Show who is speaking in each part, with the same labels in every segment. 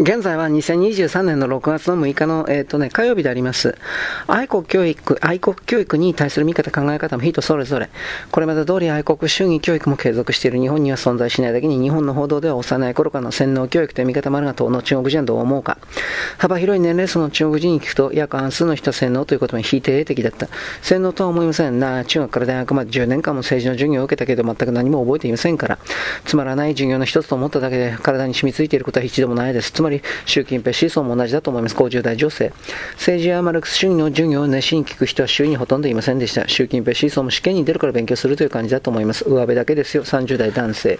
Speaker 1: 現在は2023年の6月の6日の、えっ、ー、とね、火曜日であります。愛国教育、愛国教育に対する見方、考え方も人それぞれ。これまで通り愛国主義教育も継続している日本には存在しないだけに、日本の報道では幼い頃からの洗脳教育という見方もあるが、当の中国人はどう思うか。幅広い年齢層の中国人に聞くと、約半数の人は洗脳ということに否定的だった。洗脳とは思いませんな。中学から大学まで10年間も政治の授業を受けたけど、全く何も覚えていませんから。つまらない授業の一つと思っただけで、体に染みついていることは一度もないです。つままり、習近平思想も同じだと思います。50代女性。政治やマルクス主義の授業を熱心に聞く人は周囲にほとんどいませんでした。習近平思想も試験に出るから勉強するという感じだと思います。上辺だけですよ。30代男性。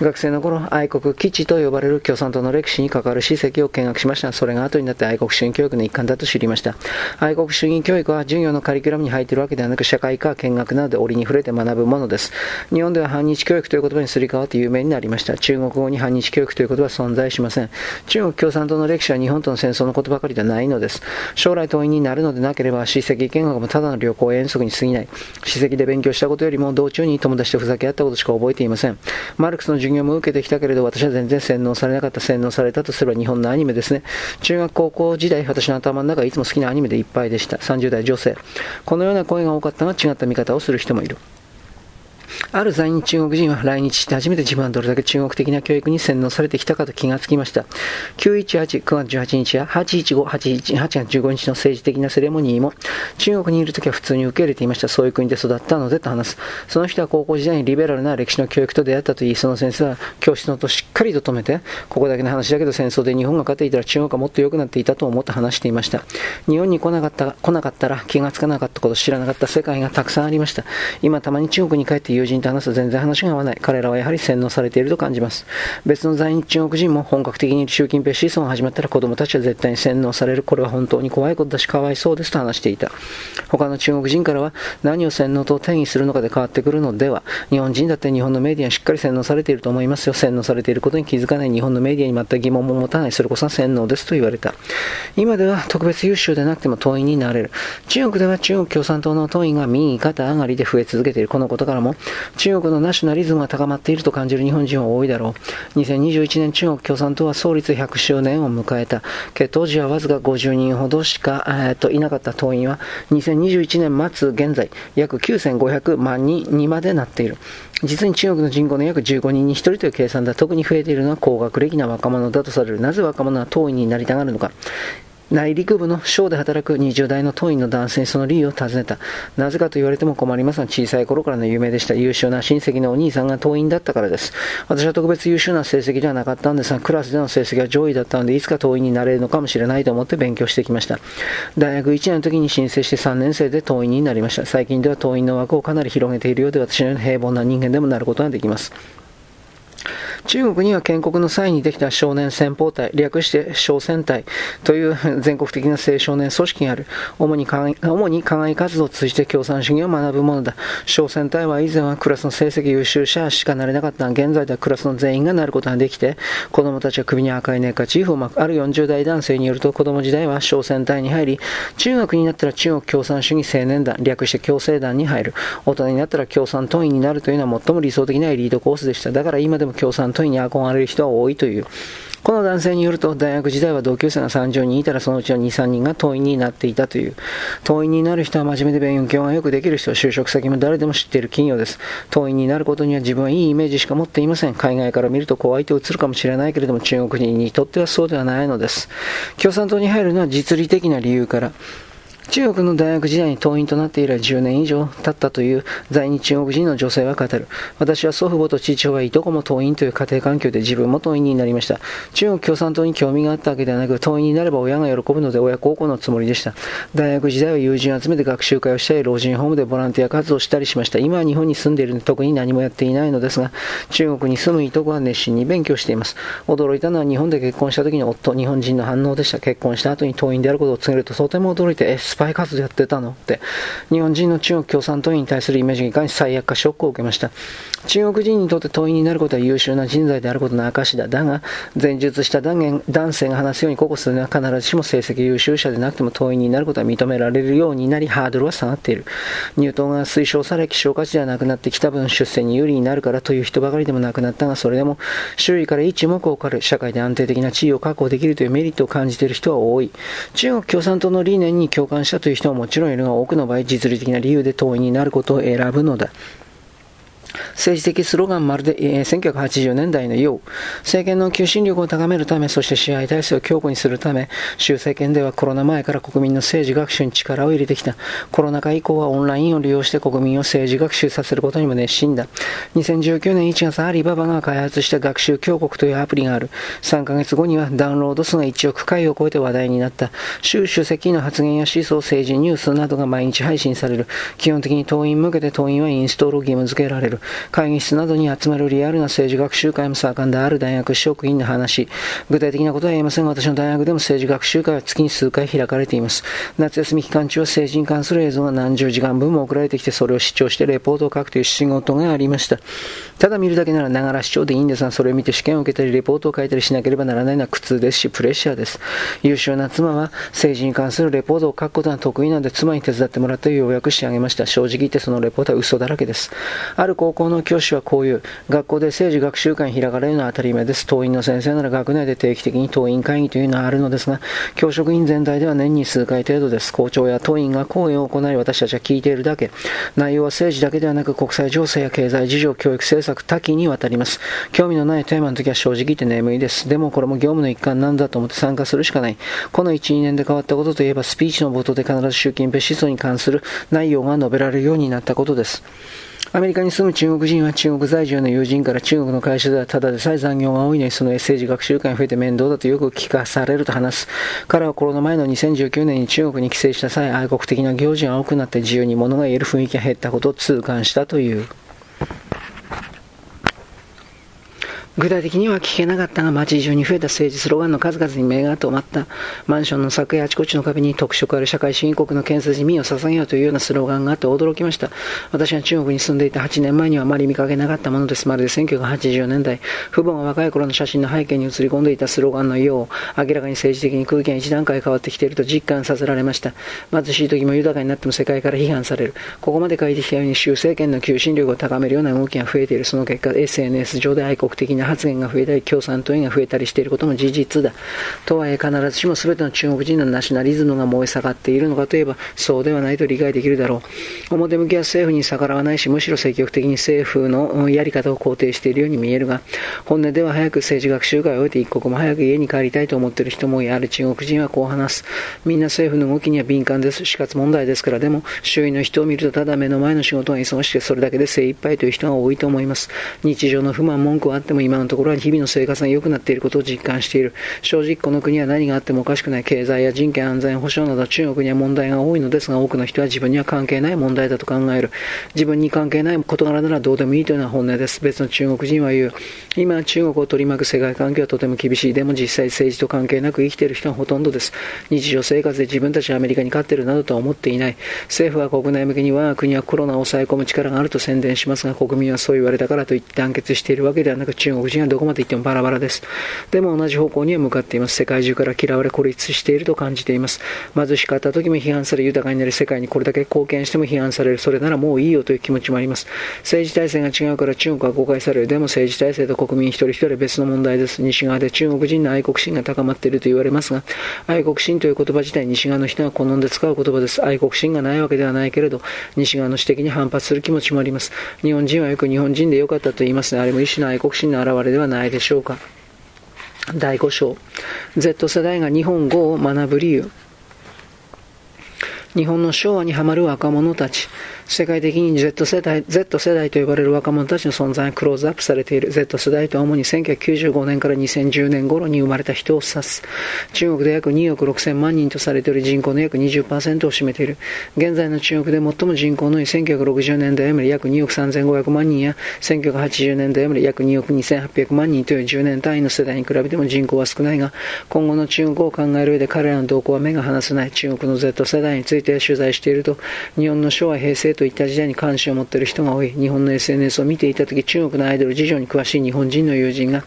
Speaker 1: 学生の頃、愛国基地と呼ばれる共産党の歴史に関わる史跡を見学しました。それが後になって愛国主義教育の一環だと知りました。愛国主義教育は授業のカリキュラムに入っているわけではなく、社会科見学などで折に触れて学ぶものです。日本では反日教育という言葉にすり替わって有名になりました。中国語に反日教育という言葉は存在しません。中国共産党の歴史は日本との戦争のことばかりではないのです。将来党員になるのでなければ、史跡見学もただの旅行遠足に過ぎない。史跡で勉強したことよりも、道中に友達とふざけ合ったことしか覚えていません。マルクスの授業も受けてきたけれど、私は全然洗脳されなかった、洗脳されたとすれば日本のアニメですね。中学高校時代、私の頭の中はいつも好きなアニメでいっぱいでした。30代女性。このような声が多かったが、違った見方をする人もいる。ある在日中国人は来日して初めて自分はどれだけ中国的な教育に洗脳されてきたかと気がつきました。918、9月18日や815、818月15日の政治的なセレモニーも中国にいるときは普通に受け入れていました。そういう国で育ったのでと話す。その人は高校時代にリベラルな歴史の教育と出会ったと言い、その先生は教室の音しっかりと止めて、ここだけの話だけど戦争で日本が勝っていたら中国がもっと良くなっていたと思って話していました。日本に来なかった来なかったら気がつかなかったこと、知らなかった世界がたくさんありました。今たまに中国に帰って友人と話すと全然話が合わない。彼らはやはり洗脳されていると感じます。別の在日中国人も本格的に習近平思想が始まったら子供たちは絶対に洗脳される。これは本当に怖いことだしかわいそうですと話していた。他の中国人からは何を洗脳と定義するのかで変わってくるのでは、日本人だって日本のメディアにしっかり洗脳されていると思いますよ。洗脳されていることに気づかない日本のメディアに全く疑問も持たない。それこそ洗脳ですと言われた。今では特別優秀でなくても党員になれる。中国では中国共産党の党員が右肩上がりで増え続けている。このことからも、中国のナショナリズムが高まっていると感じる日本人は多いだろう。2021年中国共産党は創立100周年を迎えた。当時はわずか50人ほどしか、えー、といなかった党員は、2021年末現在、約9500万人にまでなっている。実に中国の人口の約15人に1人という計算だ。特に増えているのは高学歴な若者だとされる。なぜ若者は党員になりたがるのか。内陸部の省で働く20代の党員の男性にその理由を尋ねた。なぜかと言われても困りますが、小さい頃からの有名でした。優秀な親戚のお兄さんが党員だったからです。私は特別優秀な成績ではなかったんですが、クラスでの成績は上位だったので、いつか党員になれるのかもしれないと思って勉強してきました。大学1年の時に申請して3年生で党員になりました。最近では党員の枠をかなり広げているようで、私のような平凡な人間でもなることができます。中国には建国の際にできた少年戦法隊、略して少戦隊という全国的な青少年組織がある。主に主に課外活動を通じて共産主義を学ぶものだ。少戦隊は以前はクラスの成績優秀者しかなれなかった、現在ではクラスの全員がなることができて、子供たちは首に赤いネッカチーフを巻く。ある40代男性によると、子供時代は少戦隊に入り、中学になったら中国共産主義青年団、略して共生団に入る。大人になったら共産党員になるというのは最も理想的なエリートコースでした。だから今でも共産党員に憧れる人は多いという。この男性によると、大学時代は同級生が30人いたら、そのうちの2、3人が党員になっていたという。党員になる人は真面目で勉強がよくできる人、就職先も誰でも知っている企業です。党員になることには自分はいいイメージしか持っていません。海外から見ると怖いと映るかもしれないけれども、中国人にとってはそうではないのです。共産党に入るのは実利的な理由から、中国の大学時代に党員となって以来10年以上経ったという在日中国人の女性は語る。私は祖父母と父親はいとこも党員という家庭環境で自分も党員になりました。中国共産党に興味があったわけではなく、党員になれば親が喜ぶので親孝行のつもりでした。大学時代は友人を集めて学習会をしたり、老人ホームでボランティア活動したりしました。今は日本に住んでいるので特に何もやっていないのですが、中国に住むいとこは熱心に勉強しています。驚いたのは日本で結婚した時に夫、日本人の反応でした。結婚した後に党員であることを告げるととても驚いて、エスパパイ活動やってたの？って、日本人の中国共産党員に対するイメージがいかに最悪かショックを受けました。中国人にとって党員になることは優秀な人材であることの証だ。だが、前述した断言男性が話すように、ここ数年は必ずしも成績優秀者でなくても党員になることは認められるようになり、ハードルは下がっている。入党が推奨され、希少価値ではなくなってきた分、出世に有利になるからという人ばかりでもなくなったが、それでも、周囲から一目置かれ、社会で安定的な地位を確保できるというメリットを感じている人は多い。中国共産党の理念に共感したという人はもちろんいるが、多くの場合、実利的な理由で党員になることを選ぶのだ。政治的スローガンまるで、えー、1980年代のよう、政権の求心力を高めるため、そして支配体制を強固にするため、州政権ではコロナ前から国民の政治学習に力を入れてきた。コロナ禍以降はオンラインを利用して国民を政治学習させることにも熱心だ。2019年1月、アリババが開発した学習強国というアプリがある。3ヶ月後にはダウンロード数が1億回を超えて話題になった。習主席の発言や思想、政治ニュースなどが毎日配信される。基本的に党員向けて党員はインストールを義務付けられる。会議室などに集まるリアルな政治学習会も盛んである大学職員の話。具体的なことは言えませんが、私の大学でも政治学習会は月に数回開かれています。夏休み期間中は政治に関する映像が何十時間分も送られてきて、それを視聴してレポートを書くという仕事がありました。ただ見るだけならながら視聴でいいんですが、それを見て試験を受けたり、レポートを書いたりしなければならないのは苦痛ですし、プレッシャーです。優秀な妻は政治に関するレポートを書くことが得意なので、妻に手伝ってもらって要約してあげました。正直言ってそのレポートは嘘だらけです。ある高校の教師はこういう、学校で政治学習会に開かれるのは当たり前です。党員の先生なら学内で定期的に党員会議というのはあるのですが、教職員全体では年に数回程度です。校長や党員が講演を行い、私たちは聞いているだけ。内容は政治だけではなく、国際情勢や経済事情、教育政策多岐にわたります。興味のないテーマの時は正直言って眠いです。でもこれも業務の一環なんだと思って参加するしかない。この1、2年で変わったことといえば、スピーチの冒頭で必ず習近平思想に関する内容が述べられるようになったことです。アメリカに住む中国人は中国在住の友人から中国の会社ではただでさえ残業が多いのにその政治学習会が増えて面倒だとよく聞かされると話す。彼はコロナ前の2019年に中国に帰省した際、愛国的な行事が多くなって自由に物が言える雰囲気が減ったことを痛感したという。具体的には聞けなかったが街中に増えた政治スローガンの数々に目が止まった。マンションの柵やあちこちの壁に特色ある社会主義国の建設に身を捧げようというようなスローガンがあって驚きました。私が中国に住んでいた8年前にはあまり見かけなかったものです。まるで1980年代。父母が若い頃の写真の背景に映り込んでいたスローガンのよう明らかに政治的に空気が一段階変わってきていると実感させられました。貧しい時も豊かになっても世界から批判される。ここまで書いてきたように習政権の求心力を高めるような動きが増えている。その結果 SNS 上で愛国的な発言が増えたり、共産党員が増えたりしていることも事実だ。とはいえ必ずしも全ての中国人のナショナリズムが燃え盛っているのかといえば、そうではないと理解できるだろう。表向きは政府に逆らわないし、むしろ積極的に政府のやり方を肯定しているように見えるが、本音では早く政治学習会を終えて一刻も早く家に帰りたいと思っている人もやる中国人はこう話す。みんな政府の動きには敏感です。死活問題ですから、でも周囲の人を見るとただ目の前の仕事が忙しくてそれだけで精一杯という人が多いと思います。日常の不満、文句はあっても今今のところは日々の生活が良くなっていることを実感している。正直この国は何があってもおかしくない経済や人権安全保障など中国には問題が多いのですが、多くの人は自分には関係ない問題だと考える。自分に関係ない事柄ならどうでもいいというのは本音です。別の中国人は言う。今中国を取り巻く世界環境はとても厳しい。でも実際政治と関係なく生きている人はほとんどです。日常生活で自分たちはアメリカに勝っているなどとは思っていない。政府は国内向けに我が国はコロナを抑え込む力があると宣伝しますが、国民はそう言われたからといって団結しているわけではなく、中国人はどこまで行ってもバラバラです。でも同じ方向には向かっています。世界中から嫌われ孤立していると感じています。貧しかった時も批判され、豊かになり、世界にこれだけ貢献しても批判される。それならもういいよという気持ちもあります。政治体制が違うから中国は誤解される。でも政治体制と国民一人一人別の問題です。西側で中国人の愛国心が高まっていると言われますが、愛国心という言葉自体西側の人が好んで使う言葉です。愛国心がないわけではないけれど、西側の指摘に反発する気持ちもあります。日本人はよく日本人でよかったと言いますね。あれも一種の愛国心の表れではないでしょうか。第5章。Z 世代が日本語を学ぶ理由。日本の昭和にはまる若者たち。世界的に Z 世代 Z 世代と呼ばれる若者たちの存在がクローズアップされている。Z 世代とは主に1995年から2010年頃に生まれた人を指す。中国で約2億6000万人とされている。人口の約20%を占めている。現在の中国で最も人口の多い1960年代より約2億3500万人や1980年代より約2億2800万人という10年単位の世代に比べても人口は少ないが今後の中国を考える上で彼らの動向は目が離せない。中国の Z 世代について取材していると日本の昭和平成といった時代に関心を持っている人が多い。日本の SNS を見ていた時中国のアイドル事情に詳しい日本人の友人が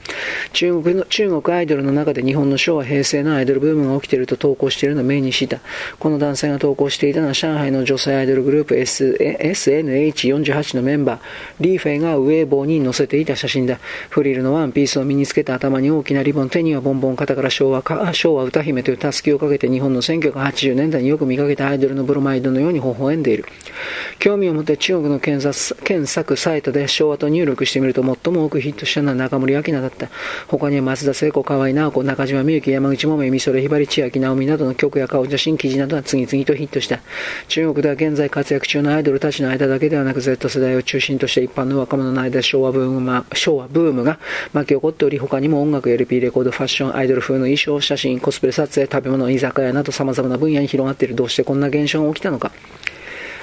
Speaker 1: 中国の中国アイドルの中で日本の昭和平成のアイドルブームが起きていると投稿しているのを目にした。この男性が投稿していたのは上海の女性アイドルグループ、SNH48 のメンバーリーフェイがウェーボーに載せていた写真だ。フリルのワンピースを身につけた頭に大きなリボン手にはボンボン肩から昭和か昭和歌姫というたすきをかけて日本の1980年代によく見かけたアイドルのブロマイドのように微笑んでいる。興味を持って中国の検索検索サイトで昭和と入力してみると最も多くヒットしたのは中森明菜だった。他には松田聖子、河合直子、中島みゆき、山口百恵、美空ひばり、千秋直美などの曲や顔写真記事などが次々とヒットした。中国では現在活躍中のアイドルたちの間だけではなく Z 世代を中心として一般の若者の間で昭和ブーム昭和ブームが巻き起こっており他にも音楽、LP、レコード、ファッション、アイドル風の衣装、写真、コスプレ撮影、食べ物、居酒屋など様々な分野に広がっている。どうしてこんな現象が起きたのか。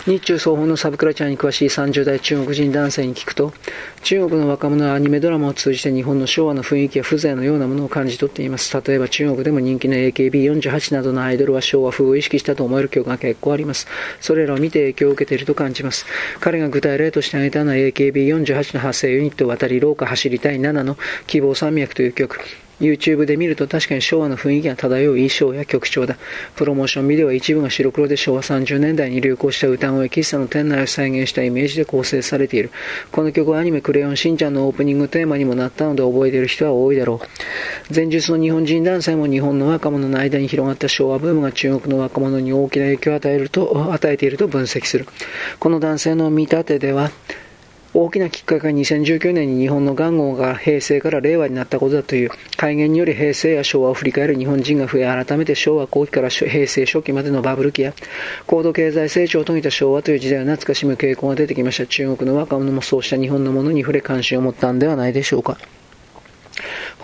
Speaker 1: 日中双方のサブクラチャーに詳しい30代中国人男性に聞くと、中国の若者はアニメドラマを通じて日本の昭和の雰囲気や風情のようなものを感じ取っています。例えば中国でも人気の AKB48 などのアイドルは昭和風を意識したと思える曲が結構あります。それらを見て影響を受けていると感じます。彼が具体例として挙げたのは AKB48 の発生ユニット渡り廊下走りたい7の希望山脈という曲。YouTube で見ると確かに昭和の雰囲気が漂う衣装や曲調だ。プロモーションビデオは一部が白黒で昭和30年代に流行した歌声、喫茶の店内を再現したイメージで構成されている。この曲はアニメクレヨンしんちゃんのオープニングテーマにもなったので覚えている人は多いだろう。前述の日本人男性も日本の若者の間に広がった昭和ブームが中国の若者に大きな影響を与えると、与えていると分析する。この男性の見立てでは、大きなきっかけが2019年に日本の元号が平成から令和になったことだという改元により平成や昭和を振り返る日本人が増え改めて昭和後期から平成初期までのバブル期や高度経済成長を遂げた昭和という時代を懐かしむ傾向が出てきました。中国の若者もそうした日本のものに触れ関心を持ったんではないでしょうか。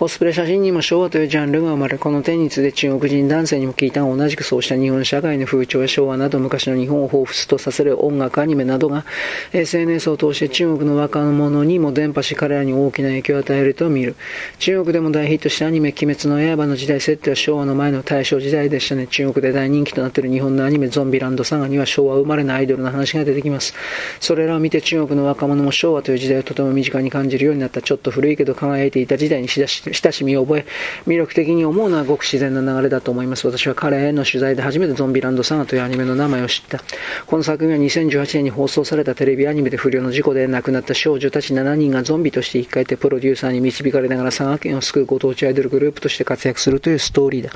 Speaker 1: コスプレ写真にも昭和というジャンルが生まれ、この点について中国人男性にも聞いたが同じくそうした日本社会の風潮や昭和など昔の日本を彷彿とさせる音楽、アニメなどが SNS を通して中国の若者にも伝播し彼らに大きな影響を与えると見る。中国でも大ヒットしたアニメ鬼滅の刃の時代設定は昭和の前の大正時代でしたね。中国で大人気となっている日本のアニメゾンビランドサガには昭和生まれのアイドルの話が出てきます。それらを見て中国の若者も昭和という時代をとても身近に感じるようになったちょっと古いけど輝いていた時代にしだし親しみを覚え、魅力的に思うのはごく自然な流れだと思います。私は彼への取材で初めてゾンビランドサガというアニメの名前を知った。この作品は2018年に放送されたテレビアニメで不良の事故で亡くなった少女たち7人がゾンビとして生き返ってプロデューサーに導かれながら佐賀県を救うご当地アイドルグループとして活躍するというストーリーだ。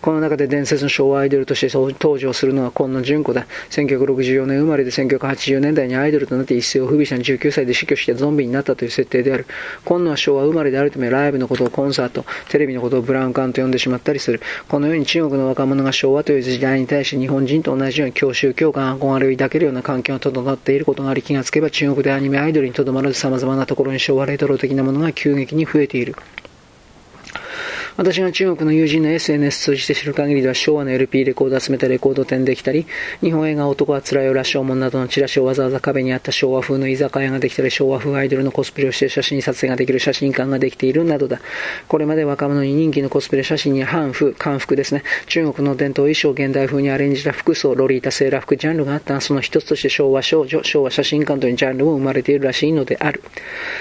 Speaker 1: この中で伝説の昭和アイドルとして登場するのは今野純子だ。1964年生まれで1980年代にアイドルとなって一世を不備した19歳で死去してゾンビになったという設定である。今野は昭和生まれであるためライブのことをコンサート、テレビのことをブラウン管と呼んでしまったりする。このように中国の若者が昭和という時代に対して日本人と同じように教習、共感、憧れを抱けるような環境が整っていることがあり気がつけば中国でアニメアイドルにとどまらず様々なところに昭和レトロ的なものが急激に増えている。私が中国の友人の SNS 通じて知る限りでは昭和の LP レコードを集めたレコード店できたり、日本映画男はつらいよらしょうもんなどのチラシをわざわざ壁にあった昭和風の居酒屋ができたり、昭和風アイドルのコスプレをして写真撮影ができる写真館ができているなどだ。これまで若者に人気のコスプレ写真に反風、漢服ですね。中国の伝統衣装現代風にアレンジした服装、ロリータセーラー服ジャンルがあったその一つとして昭和少女、昭和写真館というジャンルも生まれているらしいのである。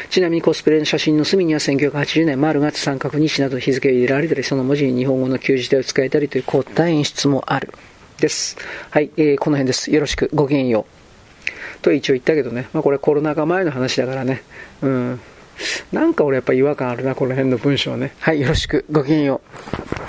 Speaker 1: ちなみにコスプレの写真の隅には1980年、丸月三角日など日付を入れられたり、その文字に日本語の旧字体を使えたりという凝った演出もある。です。はい、えー、この辺です。よろしく、ごきげんよう。と一応言ったけどね、まあこれコロナ禍前の話だからね、うん。なんか俺やっぱ違和感あるな、この辺の文章ね。はい、よろしく、ごきげんよう。